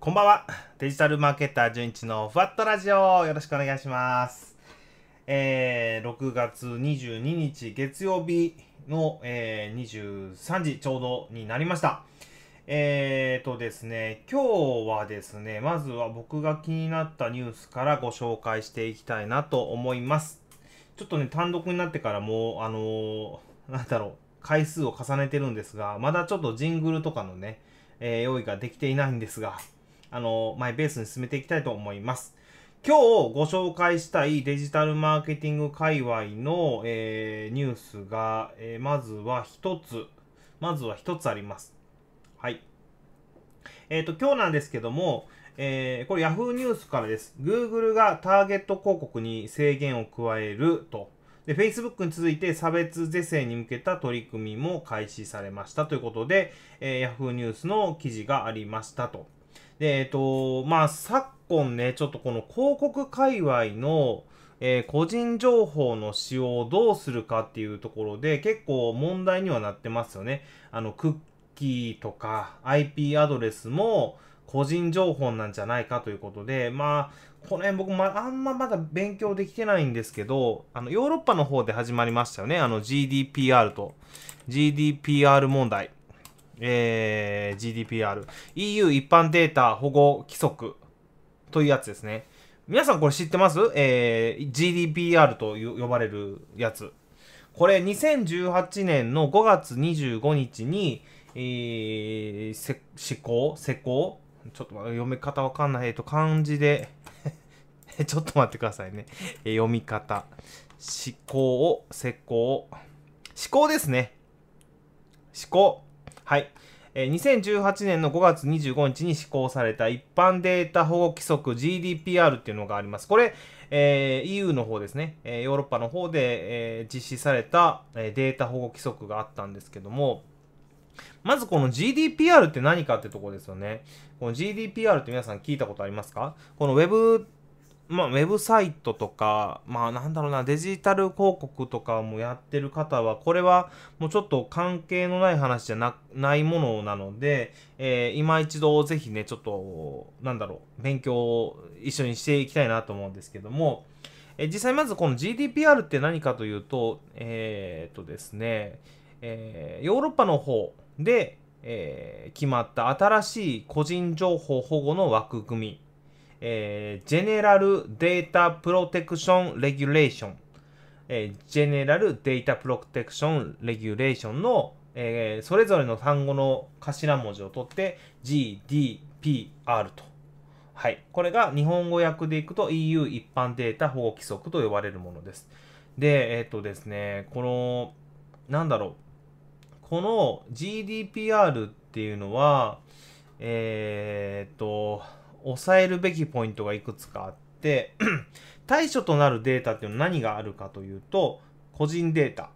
こんばんは。デジタルマーケッター純一のふわっとラジオよろしくお願いします。えー、6月22日月曜日の、えー、23時ちょうどになりました。えーとですね、今日はですね、まずは僕が気になったニュースからご紹介していきたいなと思います。ちょっとね、単独になってからもう、あのー、なんだろう、回数を重ねてるんですが、まだちょっとジングルとかのね、えー、用意ができていないんですが、あの、マイベースに進めていきたいと思います。今日ご紹介したいデジタルマーケティング界隈の、えー、ニュースが、えー、まずは一つ、まずは一つあります。はい。えっ、ー、と、今日なんですけども、えー、これ Yahoo ニュースからです。Google がターゲット広告に制限を加えると。で、Facebook に続いて差別是正に向けた取り組みも開始されましたということで、えー、Yahoo ニュースの記事がありましたと。で、えっ、と、まあ、昨今ね、ちょっとこの広告界隈の、えー、個人情報の使用をどうするかっていうところで結構問題にはなってますよね。あの、クッキーとか IP アドレスも個人情報なんじゃないかということで、まあ、この辺僕、まあ、あんままだ勉強できてないんですけど、あの、ヨーロッパの方で始まりましたよね。あの、GDPR と、GDPR 問題。えー、GDPR、EU 一般データ保護規則というやつですね。皆さんこれ知ってます？えー、GDPR と呼ばれるやつ。これ2018年の5月25日に、えー、施行？施行？ちょっと読み方わかんない。えっと、漢字で ちょっと待ってくださいね。えー、読み方。施行、施行。施行ですね。施行。はい。2018年の5月25日に施行された一般データ保護規則 GDPR っていうのがあります。これ、えー、EU の方ですね、え、ヨーロッパの方で、えー、実施された、えデータ保護規則があったんですけども、まずこの GDPR って何かってとこですよね。この GDPR って皆さん聞いたことありますか？この Web まあ、ウェブサイトとか、まあ、なんだろうな、デジタル広告とかもやってる方は、これはもうちょっと関係のない話じゃなないものなので、えー、今一度ぜひね、ちょっと、なんだろう、勉強を一緒にしていきたいなと思うんですけども、えー、実際まずこの GDPR って何かというと、えー、っとですね、えー、ヨーロッパの方で、えー、決まった新しい個人情報保護の枠組み、えー、ジェネラルデータプロテクションレギュレーション、えー、ジェネラルデータプロテクションレギュレーションの、えー、それぞれの単語の頭文字を取って GDPR と。はい。これが日本語訳でいくと EU 一般データ保護規則と呼ばれるものです。で、えっ、とですね、この、なんだろう。この GDPR っていうのは、えっ、と、抑えるべきポイントがいくつかあって 対処となるデータっていうのは何があるかというと、個人データ。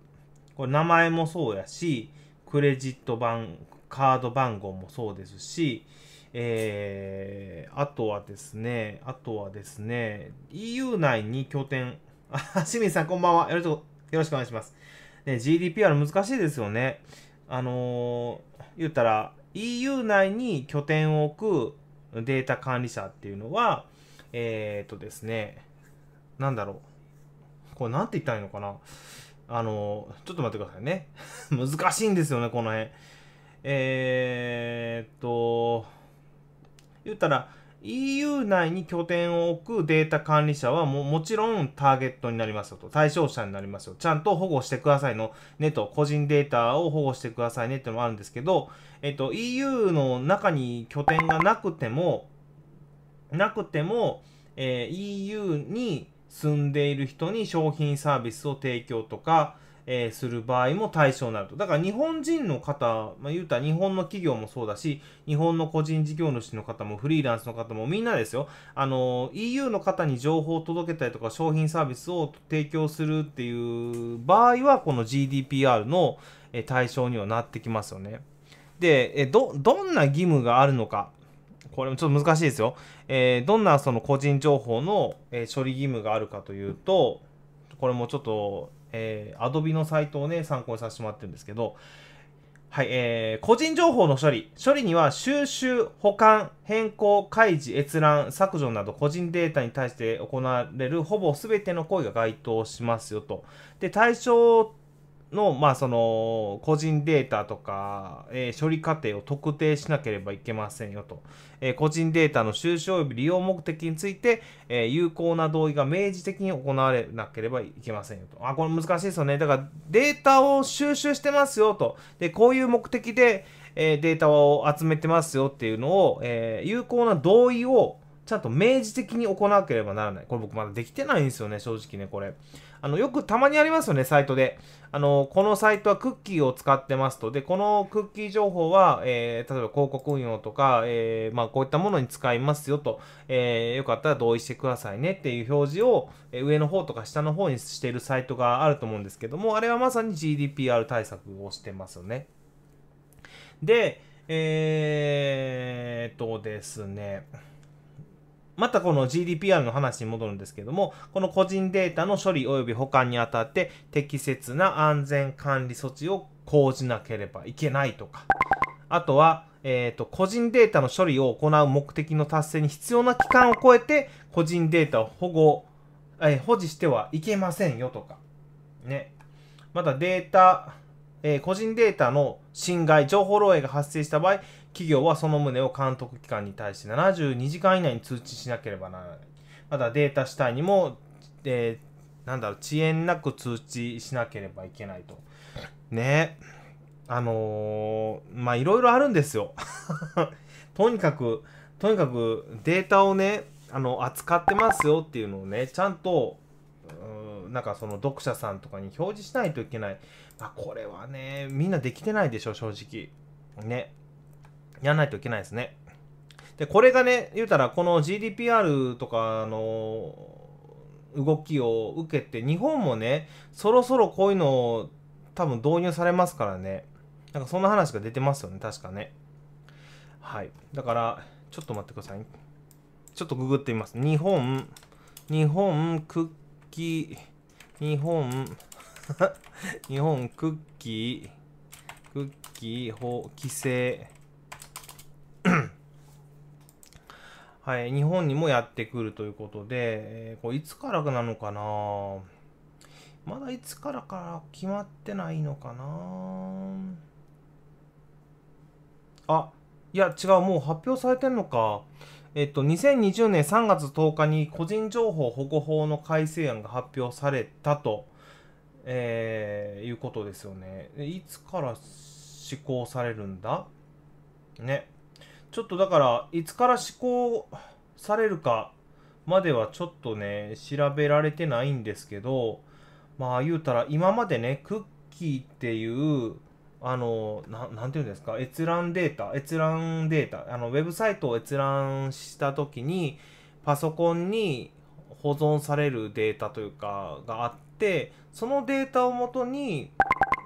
これ名前もそうやし、クレジット番、カード番号もそうですし、えー、あとはですね、あとはですね、EU 内に拠点、あ、清水さんこんばんは。よろしく、ろしくお願いします。ね、GDPR 難しいですよね。あのー、言ったら、EU 内に拠点を置くデータ管理者っていうのは、えっ、ー、とですね、なんだろう。これなんて言ったらいいのかな。あの、ちょっと待ってくださいね。難しいんですよね、この辺。えー、っと、言ったら、EU 内に拠点を置くデータ管理者はももちろんターゲットになりますよと。対象者になりますよ。ちゃんと保護してくださいのねと。個人データを保護してくださいねってのもあるんですけど、えっと、EU の中に拠点がなくても、なくても、えー、EU に住んでいる人に商品サービスを提供とか、えー、する場合も対象になると。だから日本人の方、まあ、言うたら日本の企業もそうだし、日本の個人事業主の方もフリーランスの方もみんなですよ。あの、EU の方に情報を届けたりとか商品サービスを提供するっていう場合は、この GDPR の対象にはなってきますよね。で、えど、どんな義務があるのか。これもちょっと難しいですよ。えー、どんなその個人情報の、え処理義務があるかというと、これもちょっとえー、Adobe のサイトをね、参考にさせてもらってるんですけど、はい、えー、個人情報の処理。処理には収集、保管、変更、開示、閲覧、削除など個人データに対して行われるほぼ全ての行為が該当しますよと。で、対象の、まあ、その、個人データとか、えー、処理過程を特定しなければいけませんよと。えー、個人データの収集及び利用目的について、えー、有効な同意が明示的に行われなければいけませんよと。あ、これ難しいですよね。だから、データを収集してますよと。で、こういう目的で、えデータを集めてますよっていうのを、え有効な同意をちゃんと明示的に行わなければならない。これ僕まだできてないんですよね、正直ね、これ。あの、よくたまにありますよね、サイトで。あの、このサイトはクッキーを使ってますと。で、このクッキー情報は、えー、例えば広告運用とか、えー、まあ、こういったものに使いますよと、えー、よかったら同意してくださいねっていう表示を、え上の方とか下の方にしているサイトがあると思うんですけども、あれはまさに GDPR 対策をしてますよね。で、えーっとですね、またこの GDPR の話に戻るんですけども、この個人データの処理及び保管にあたって適切な安全管理措置を講じなければいけないとか、あとは、えっ、ー、と、個人データの処理を行う目的の達成に必要な期間を超えて、個人データを保護、えー、保持してはいけませんよとか、ね。またデータ、えー、個人データの侵害、情報漏洩が発生した場合、企業はその旨を監督機関に対して72時間以内に通知しなければならない。またデータ主体にも、えー、なんだろう、遅延なく通知しなければいけないと。ね。あのー、ま、いろいろあるんですよ。とにかく、とにかくデータをね、あの、扱ってますよっていうのをね、ちゃんと、なんかその読者さんとかに表示しないといけない。まあ、これはね、みんなできてないでしょ、正直。ね。やらないといけないですね。で、これがね、言うたら、この GDPR とかの動きを受けて、日本もね、そろそろこういうのを多分導入されますからね。なんかそんな話が出てますよね、確かね。はい。だから、ちょっと待ってください。ちょっとググってみます。日本、日本クッキー、日本、日本クッキー、クッキー法規制、はい、日本にもやってくるということで、えー、これいつからなのかな？まだいつからか決まってないのかな？あ、いや違う、もう発表されてんのか。えっと、2020年3月10日に個人情報保護法の改正案が発表されたと、えー、いうことですよね。いつから施行されるんだ？ね。ちょっとだからいつから施行されるかまではちょっとね調べられてないんですけどまあ言うたら今までねクッキーっていうあのななんていうんですか？閲覧データ閲覧データあのウェブサイトを閲覧した時にパソコンに保存されるデータというかがあってそのデータをもとに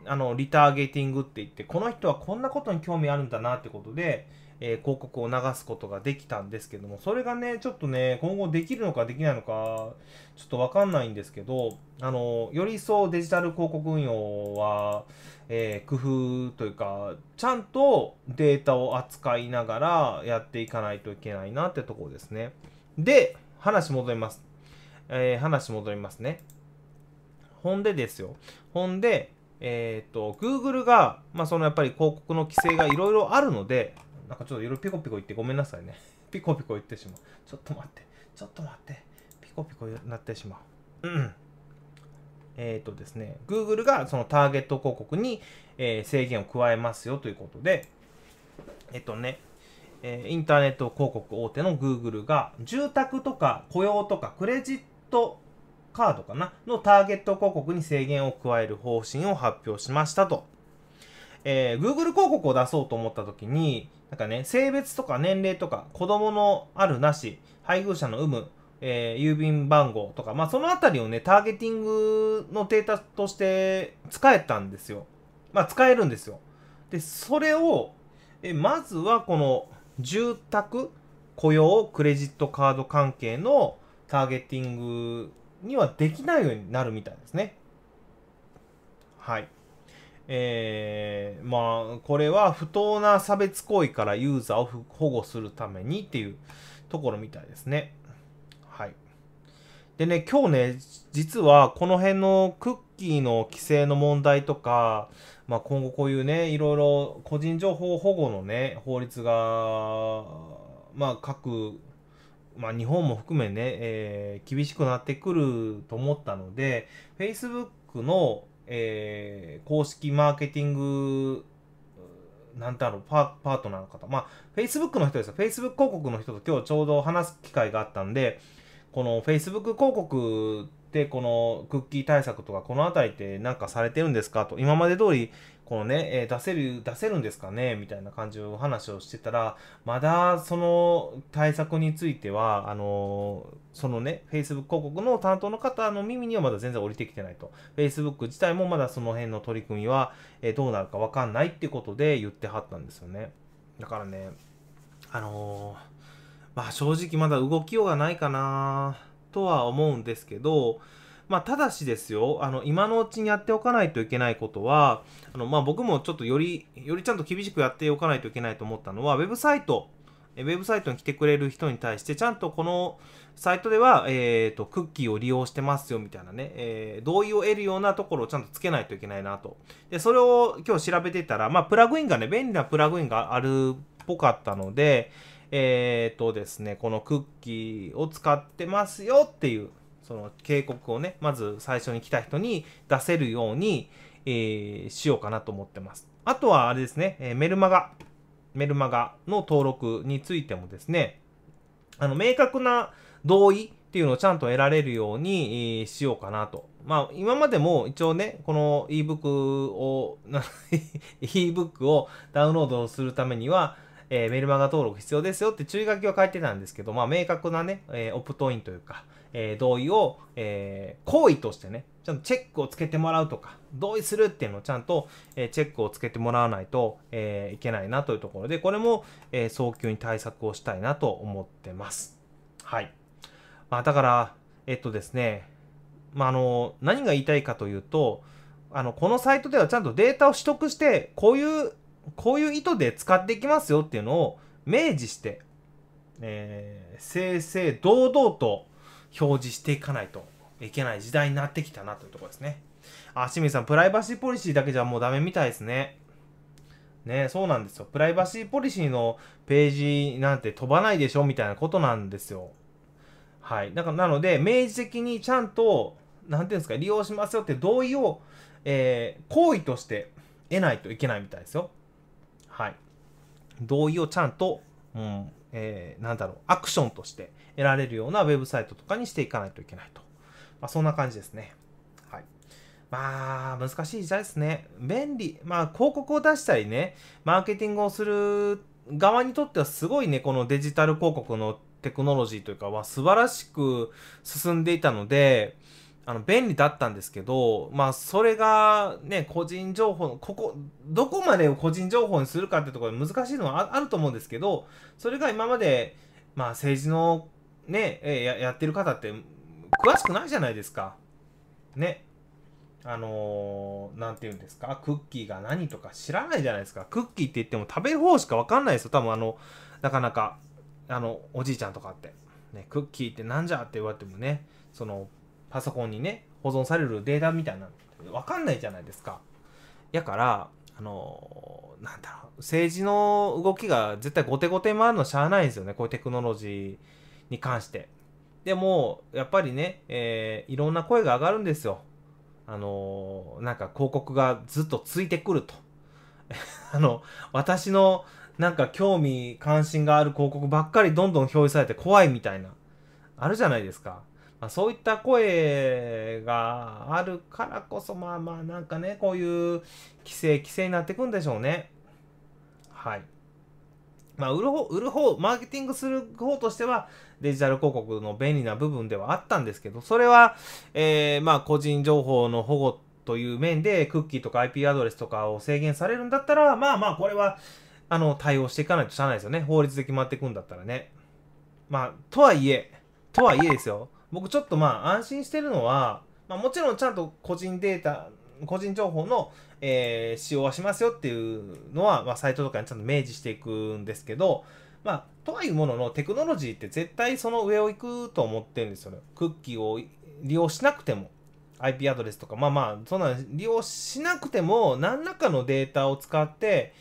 あのリターゲティングって言ってこの人はこんなことに興味あるんだなってことでえー、広告を流すことができたんですけども、それがね、ちょっとね、今後できるのかできないのか、ちょっとわかんないんですけど、あの、より一層デジタル広告運用は、えー、工夫というか、ちゃんとデータを扱いながらやっていかないといけないなってところですね。で、話戻ります。えー、話戻りますね。ほんでですよ。ほんで、えっ、ー、と、Google が、まあ、そのやっぱり広告の規制がいろいろあるので、なんかちょっといろいろピコピコ言ってごめんなさいね。ピコピコ言ってしまう。ちょっと待って。ちょっと待って。ピコピコなってしまう。うん。えっ、ー、とですね、Google がそのターゲット広告に、えー、制限を加えますよということで、えっ、とね、え、インターネット広告大手の Google が住宅とか雇用とかクレジットカードかな？のターゲット広告に制限を加える方針を発表しましたと。えー、Google 広告を出そうと思った時に、なんかね、性別とか年齢とか、子供のあるなし、配偶者の有無、えー、郵便番号とか、まあ、そのあたりをね、ターゲティングのデータとして使えたんですよ。まあ、使えるんですよ。で、それを、えまずはこの住宅、雇用、クレジットカード関係のターゲティングにはできないようになるみたいですね。はい。えー、まあ、これは不当な差別行為からユーザーを保護するためにっていうところみたいですね。はい。でね、今日ね、実はこの辺のクッキーの規制の問題とか、まあ、今後こういうね、いろいろ個人情報保護のね、法律が、まあ、各、まあ、日本も含めね、えー、厳しくなってくると思ったので、Facebook の、えー、公式マーケティング、なんだろう、パパートナーの方。まあ、Facebook の人ですよ。Facebook 広告の人と今日ちょうど話す機会があったんで、この Facebook 広告ってこのクッキー対策とかこの辺りって何かされてるんですかと今まで通りこのね、えー、出せる、出せるんですかね？みたいな感じの話をしてたら、まだその対策については、あのー、そのね、Facebook 広告の担当の方の耳にはまだ全然降りてきてないと。Facebook 自体もまだその辺の取り組みは、えー、どうなるかわかんないってことで言ってはったんですよね。だからね、あのまあ正直まだ動きようがないかなとは思うんですけど、まあ、ただしですよ、あの、今のうちにやっておかないといけないことは、あの、まあ、僕もちょっとより、よりちゃんと厳しくやっておかないといけないと思ったのは、ウェブサイト、ウェブサイトに来てくれる人に対して、ちゃんとこのサイトでは、えっ、ー、と、クッキーを利用してますよ、みたいなね、えー、同意を得るようなところをちゃんとつけないといけないなと。で、それを今日調べてたら、まあ、プラグインがね、便利なプラグインがあるっぽかったので、えっ、ー、とですね、このクッキーを使ってますよっていう、その警告をね、まず最初に来た人に出せるように、えー、しようかなと思ってます。あとはあれですね、え、メルマガ、メルマガの登録についてもですね、あの、明確な同意っていうのをちゃんと得られるように、えー、しようかなと。まあ、今までも一応ね、この ebook を、ebook をダウンロードするためには、えー、メルマガ登録必要ですよって注意書きは書いてたんですけど、まあ、明確なね、えー、オプトインというか、えー、同意を、えー、行為としてね、ちゃんとチェックをつけてもらうとか、同意するっていうのをちゃんと、えー、チェックをつけてもらわないと、え、いけないなというところで、これも、え、早急に対策をしたいなと思ってます。はい。まあ、だから、えっとですね、まあ、あの、何が言いたいかというと、あの、このサイトではちゃんとデータを取得して、こういう、こういう意図で使っていきますよっていうのを明示して、えー、正々堂々と表示していかないといけない時代になってきたなというところですね。あ、清水さん、プライバシーポリシーだけじゃもうダメみたいですね。ね、そうなんですよ。プライバシーポリシーのページなんて飛ばないでしょみたいなことなんですよ。はい。だから、なので、明示的にちゃんと、なんていうんですか、利用しますよって同意を、えー、行為として得ないといけないみたいですよ。はい。同意をちゃんと、うん、えー、なんだろう、アクションとして得られるようなウェブサイトとかにしていかないといけないと。まあ、そんな感じですね。はい。まあ、難しい時代ですね。便利。まあ、広告を出したりね、マーケティングをする側にとってはすごいね、このデジタル広告のテクノロジーというかは素晴らしく進んでいたので、あの、便利だったんですけど、まあ、それがね、個人情報の、ここ、どこまでを個人情報にするかってところで難しいのはあると思うんですけど、それが今まで、まあ、政治のね、えややってる方って詳しくないじゃないですか。ね。あのー、なんて言うんですか、クッキーが何とか知らないじゃないですか。クッキーって言っても食べる方しかわかんないですよ。多分あの、なかなか、あの、おじいちゃんとかって。ね、クッキーってなんじゃって言われてもね、その、パソコンにね、保存されるデータみたいなの、わかんないじゃないですか。やから、あのー、なんだろう、政治の動きが絶対後手後手回るのしゃあないですよね、こういうテクノロジーに関して。でも、やっぱりね、えー、いろんな声が上がるんですよ。あのー、なんか広告がずっとついてくると。あの、私のなんか興味関心がある広告ばっかりどんどん表示されて怖いみたいな、あるじゃないですか。まあ、そういった声があるからこそ、まあまあなんかね、こういう規制、規制になっていくんでしょうね。はい。まあ、売る方、売る方、マーケティングする方としては、デジタル広告の便利な部分ではあったんですけど、それは、えー、まあ、個人情報の保護という面で、クッキーとか IP アドレスとかを制限されるんだったら、まあまあ、これは、あの、対応していかないとしゃあないですよね。法律で決まっていくんだったらね。まあ、とはいえ、とはいえですよ。僕ちょっとまあ安心してるのは、まあ、もちろんちゃんと個人データ個人情報の、えー、使用はしますよっていうのは、まあ、サイトとかにちゃんと明示していくんですけど、まあ、とはいうもののテクノロジーって絶対その上を行くと思ってるんですよね。クッキーを利用しなくても。IP アドレスとか、まあまあ、そんな利用しなくても、何らかのデータを使って、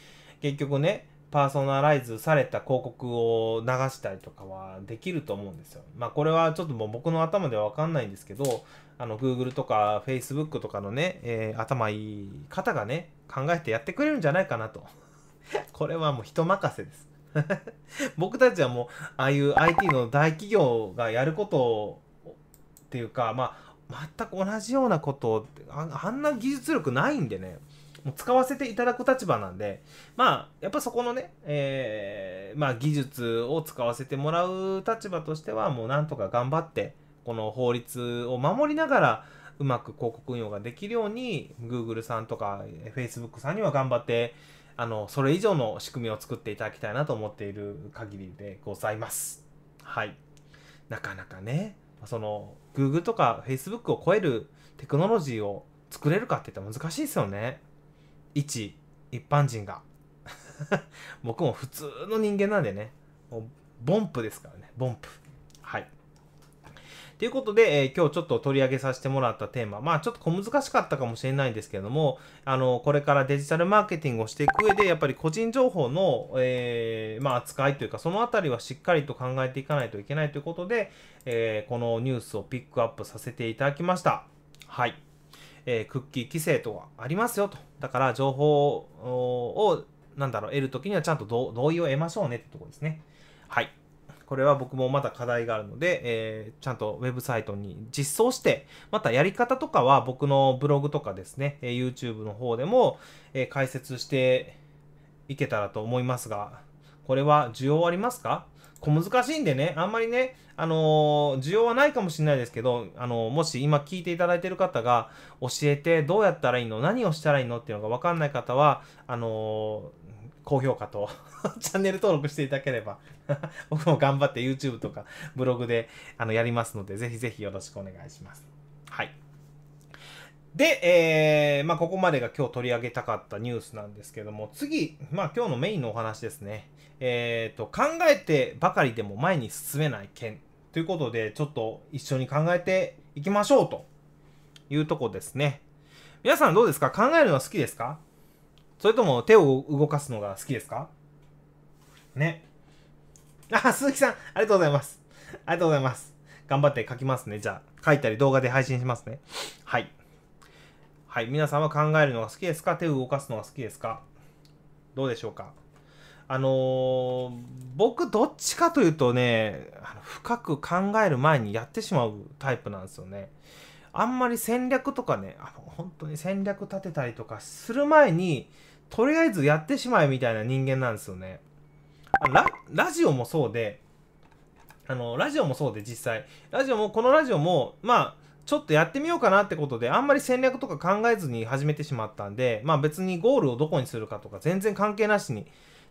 結局ね、パーソナライズされた広告を流したりとかはできると思うんですよ。まあこれはちょっともう僕の頭ではわかんないんですけど、あの Google とか Facebook とかのね、えー、頭いい方がね、考えてやってくれるんじゃないかなと。これはもう人任せです。僕たちはもう、ああいう IT の大企業がやることっていうか、まあ、全く同じようなことああんな技術力ないんでね、もう使わせていただく立場なんで、まあ、やっぱそこのね、えー、まあ、技術を使わせてもらう立場としては、もうなんとか頑張って、この法律を守りながら、うまく広告運用ができるように、Google さんとか Facebook さんには頑張って、あの、それ以上の仕組みを作っていただきたいなと思っている限りでございます。はい。なかなかね、その、Google とか Facebook を超えるテクノロジーを作れるかって言ったら難しいですよね。一一般人が。僕も普通の人間なんでね。もうボンプですからね。ボンプ。はい。ということで、えー、今日ちょっと取り上げさせてもらったテーマ、まあちょっと小難しかったかもしれないんですけれども、あの、これからデジタルマーケティングをしていく上で、やっぱり個人情報の、えー、まあ扱いというか、そのあたりはしっかりと考えていかないといけないということで、えー、このニュースをピックアップさせていただきました。はい。えー、クッキー規制とはありますよと。だから情報を、なんだろう、得るときにはちゃんと同意を得ましょうねってところですね。はい。これは僕もまだ課題があるので、えー、ちゃんとウェブサイトに実装して、またやり方とかは僕のブログとかですね、え YouTube の方でも、えー、解説していけたらと思いますが、これは需要ありますか？小難しいんでね、あんまりね、あのー、需要はないかもしれないですけど、あのー、もし今聞いていただいている方が、教えてどうやったらいいの何をしたらいいのっていうのがわかんない方は、あのー、高評価と チャンネル登録していただければ 僕も頑張って YouTube とかブログであのやりますので、ぜひぜひよろしくお願いします。はい。で、えー、まあ、ここまでが今日取り上げたかったニュースなんですけども、次、まあ、今日のメインのお話ですね。えっ、ー、と、考えてばかりでも前に進めない件ということで、ちょっと一緒に考えていきましょうというとこですね。皆さんどうですか？考えるのは好きですか？それとも手を動かすのが好きですか？ね。あ、鈴木さん、ありがとうございます。ありがとうございます。頑張って書きますね。じゃあ、書いたり動画で配信しますね。はい。はい。皆さんは考えるのが好きですか？手を動かすのが好きですか？どうでしょうか？あのー、僕どっちかというとね深く考える前にやってしまうタイプなんですよね。あんまり戦略とかねあの本当に戦略立てたりとかする前にとりあえずやってしまえみたいな人間なんですよね。ララジオもそうであのラジオもそうで実際。ラジオもこのラジオもまあちょっとやってみようかなってことであんまり戦略とか考えずに始めてしまったんでまあ別にゴールをどこにするかとか全然関係なしに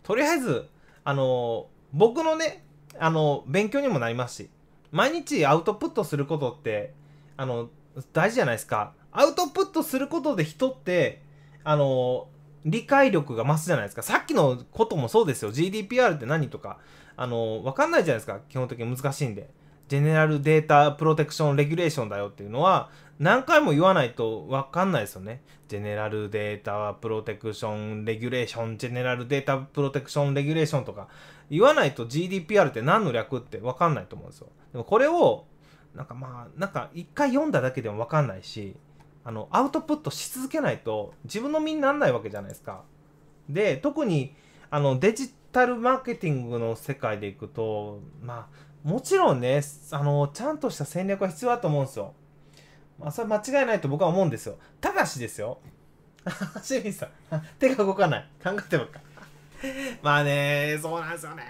とりあえず、あの、僕のね、あの、勉強にもなりますし、毎日アウトプットすることって、あの、大事じゃないですか。アウトプットすることで人って、あの、理解力が増すじゃないですか。さっきのこともそうですよ。GDPR って何とか、あの、わかんないじゃないですか。基本的に難しいんで。ジェネラルデータプロテクションレギュレーションだよっていうのは何回も言わないと分かんないですよね。ジェネラルデータプロテクションレギュレーション、ジェネラルデータプロテクションレギュレーションとか言わないと GDPR って何の略って分かんないと思うんですよ。でもこれをなんかまあなんか一回読んだだけでも分かんないしあのアウトプットし続けないと自分の身にならないわけじゃないですか。で特にあのデジタルマーケティングの世界でいくとまあもちろんね、あの、ちゃんとした戦略は必要だと思うんですよ。まあ、それ間違いないと僕は思うんですよ。ただしですよ。清水さん、手が動かない。考えてばっか。まあね、そうなんですよね。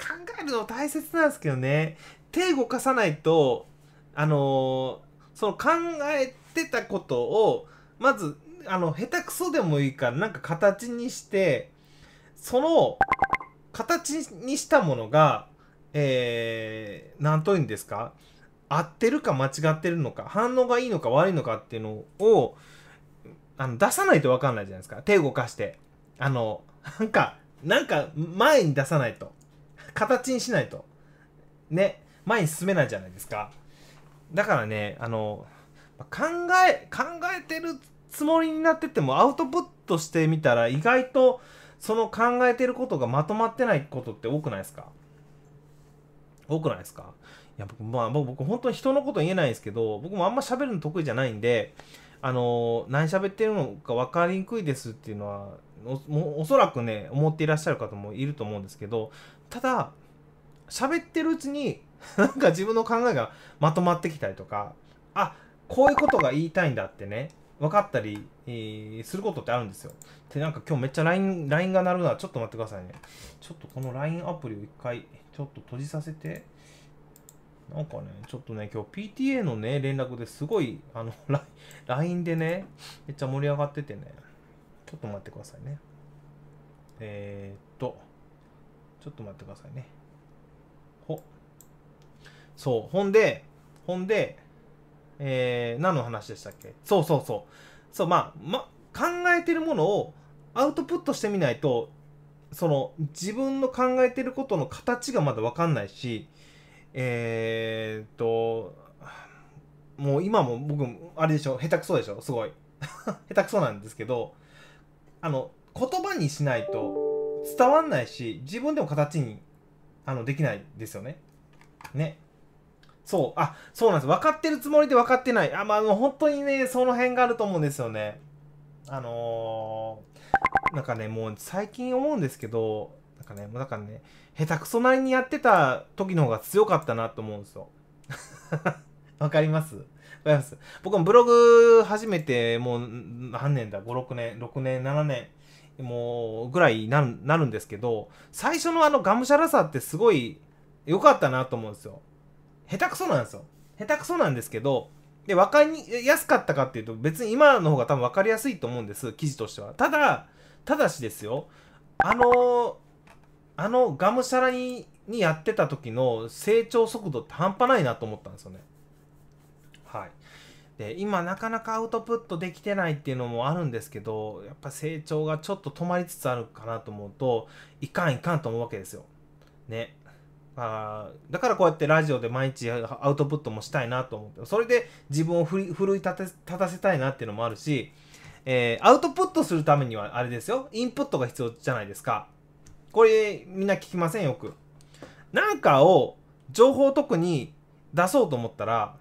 考えるの大切なんですけどね。手動かさないと、あのー、その考えてたことを、まず、あの、下手くそでもいいから、なんか形にして、その、形にしたものが、えー、何と言うんですか？合ってるか間違ってるのか反応がいいのか悪いのかっていうのをあの出さないと分かんないじゃないですか。手動かして。あのなんかなんか前に出さないと。形にしないと。ね。前に進めないじゃないですか。だからねあの考え考えてるつもりになっててもアウトプットしてみたら意外とその考えてることがまとまってないことって多くないですか？多くないですか？いや僕まあ僕本当に人のこと言えないですけど僕もあんま喋るの得意じゃないんであの何喋ってるのか分かりにくいですっていうのはおおそらくね思っていらっしゃる方もいると思うんですけどただ喋ってるうちに なんか自分の考えがまとまってきたりとかあこういうことが言いたいんだってね分かったり、えー、することってあるんですよ。で、なんか今日めっちゃ LINE, LINE が鳴るな。ちょっと待ってくださいね。ちょっとこの LINE アプリを一回、ちょっと閉じさせて。なんかね、ちょっとね、今日 PTA のね、連絡ですごい、あの、LINE でね、めっちゃ盛り上がっててね。ちょっと待ってくださいね。えー、っと、ちょっと待ってくださいね。ほ。そう、ほんで、ほんで、えー、何の話でしたっけ？そうそうそう。そう、まあ、ま、考えてるものをアウトプットしてみないと、その、自分の考えてることの形がまだわかんないし、えー、っと、もう今も僕、あれでしょ、下手くそでしょ、すごい。下手くそなんですけど、あの、言葉にしないと伝わんないし、自分でも形にあのできないですよね。ね。そう、あ、そうなんです。分かってるつもりで分かってない。あ、まあ、本当にね、その辺があると思うんですよね。あのー、なんかね、もう最近思うんですけど、なんかね、もうだからね、下手くそなりにやってた時の方が強かったなと思うんですよ。わかります？わかります？僕もブログ始めてもう何年だ ?5、6年、6年、7年？もうぐらいなるなるんですけど最初のあのがむしゃらさってすごい良かったなと思うんですよ下手くそなんですよ。下手くそなんですけど、で、分かりやすかったかっていうと、別に今の方が多分分かりやすいと思うんです、記事としては。ただ、ただしですよ、あの、あの、がむしゃらににやってた時の成長速度って半端ないなと思ったんですよね。はい。で、今なかなかアウトプットできてないっていうのもあるんですけど、やっぱ成長がちょっと止まりつつあるかなと思うと、いかんいかんと思うわけですよ。ね。あだからこうやってラジオで毎日アウトプットもしたいなと思って。それで自分を奮い立て立たせたいなっていうのもあるし、えー、アウトプットするためにはあれですよ。インプットが必要じゃないですか。これみんな聞きませんよく。なんかを情報特に出そうと思ったら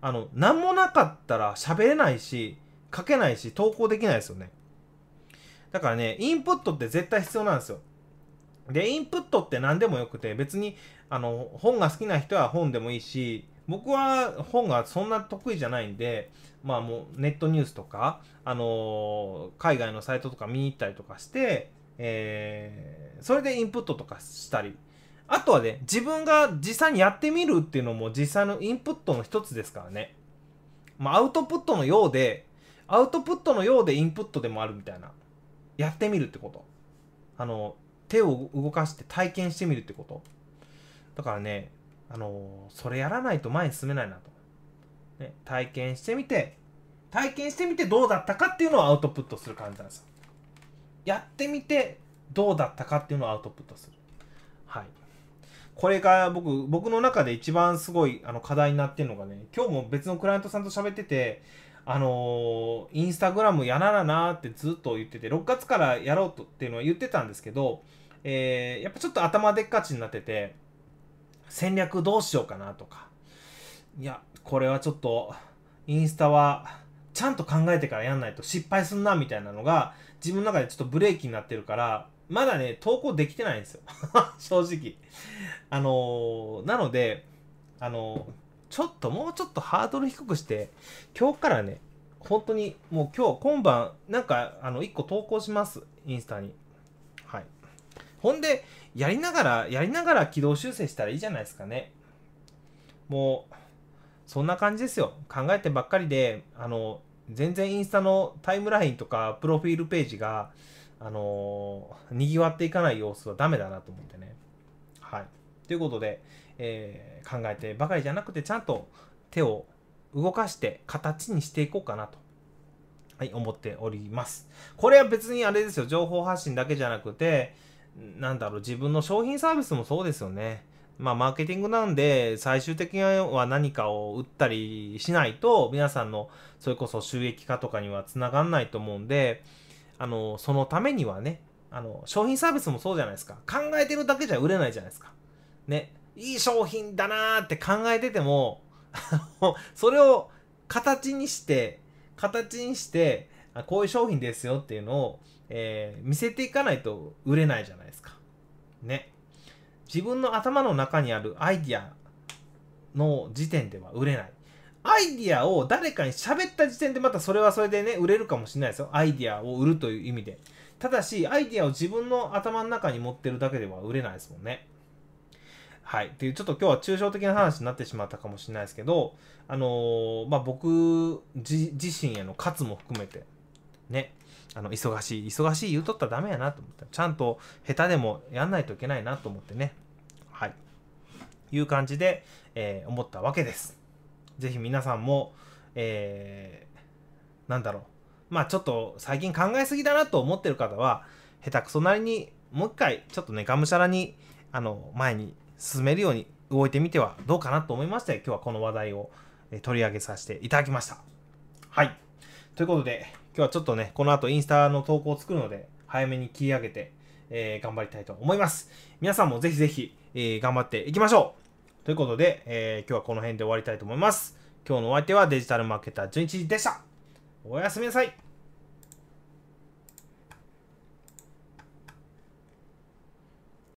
あの何もなかったら喋れないし書けないし投稿できないですよね。だからねインプットって絶対必要なんですよ。で、インプットって何でもよくて、別に、あの、本が好きな人は本でもいいし、僕は本がそんな得意じゃないんで、まあもうネットニュースとか、あのー、海外のサイトとか見に行ったりとかして、えー、それでインプットとかしたり、あとはね、自分が実際にやってみるっていうのも実際のインプットの一つですからね。まあアウトプットのようで、アウトプットのようでインプットでもあるみたいな。やってみるってこと。あの、手を動かして体験してみるってこと？だからねあのそれやらないと前に進めないなと、ね、体験してみて体験してみてどうだったかっていうのをアウトプットする感じなんですよ。やってみてどうだったかっていうのをアウトプットする。はい。これが僕僕の中で一番すごいあの課題になってるのがね今日も別のクライアントさんと喋っててあのー、インスタグラムやらななってずっと言ってて、6月からやろうとっていうのは言ってたんですけど、えー、やっぱちょっと頭でっかちになってて、戦略どうしようかなとか、いや、これはちょっと、インスタは、ちゃんと考えてからやんないと失敗すんな、みたいなのが、自分の中でちょっとブレーキになってるから、まだね、投稿できてないんですよ。正直。あのー、なので、あのーちょっともうちょっとハードル低くして、今日からね、本当にもう今日、今晩、なんか、あの、1個投稿します。インスタに。はい。ほんで、やりながら、やりながら軌道修正したらいいじゃないですかね。もう、そんな感じですよ。考えてばっかりで、あの、全然インスタのタイムラインとか、プロフィールページが、あの、賑わっていかない様子はダメだなと思ってね。はい。ということで、えー、考えてばかりじゃなくてちゃんと手を動かして形にしていこうかなと。はい、思っております。これは別にあれですよ、情報発信だけじゃなくて、なんだろう、自分の商品サービスもそうですよね。まあ、マーケティングなんで、最終的には何かを売ったりしないと、皆さんの、それこそ収益化とかにはつながんないと思うんで、あの、そのためにはね、あの、商品サービスもそうじゃないですか。考えてるだけじゃ売れないじゃないですか。ね。いい商品だなーって考えてても、それを形にして、形にして、こういう商品ですよっていうのを、えー見せていかないと売れないじゃないですか。ね。自分の頭の中にあるアイディアの時点では売れない。アイディアを誰かに喋った時点でまたそれはそれでね、売れるかもしれないですよ。アイディアを売るという意味で。ただし、アイディアを自分の頭の中に持ってるだけでは売れないですもんね。はい。っていう、ちょっと今日は抽象的な話になってしまったかもしれないですけど、あのーまあ、僕自身への喝も含めて、ね、あの、忙しい、忙しい言うとったらダメやなと思って、ちゃんと下手でもやんないといけないなと思ってね、はい。いう感じで、えー思ったわけです。ぜひ皆さんも、えーなんだろう。まあちょっと最近考えすぎだなと思ってる方は、下手くそなりにもう一回ちょっとね、がむしゃらに、あの、前に進めるように動いてみてはどうかなと思いまして、今日はこの話題を取り上げさせていただきました。はい。ということで、今日はちょっとね、この後インスタの投稿を作るので、早めに切り上げて、えー頑張りたいと思います。皆さんもぜひぜひ、えー頑張っていきましょうということで、えー今日はこの辺で終わりたいと思います。今日のお相手はデジタルマーケター11時でした。おやすみなさい。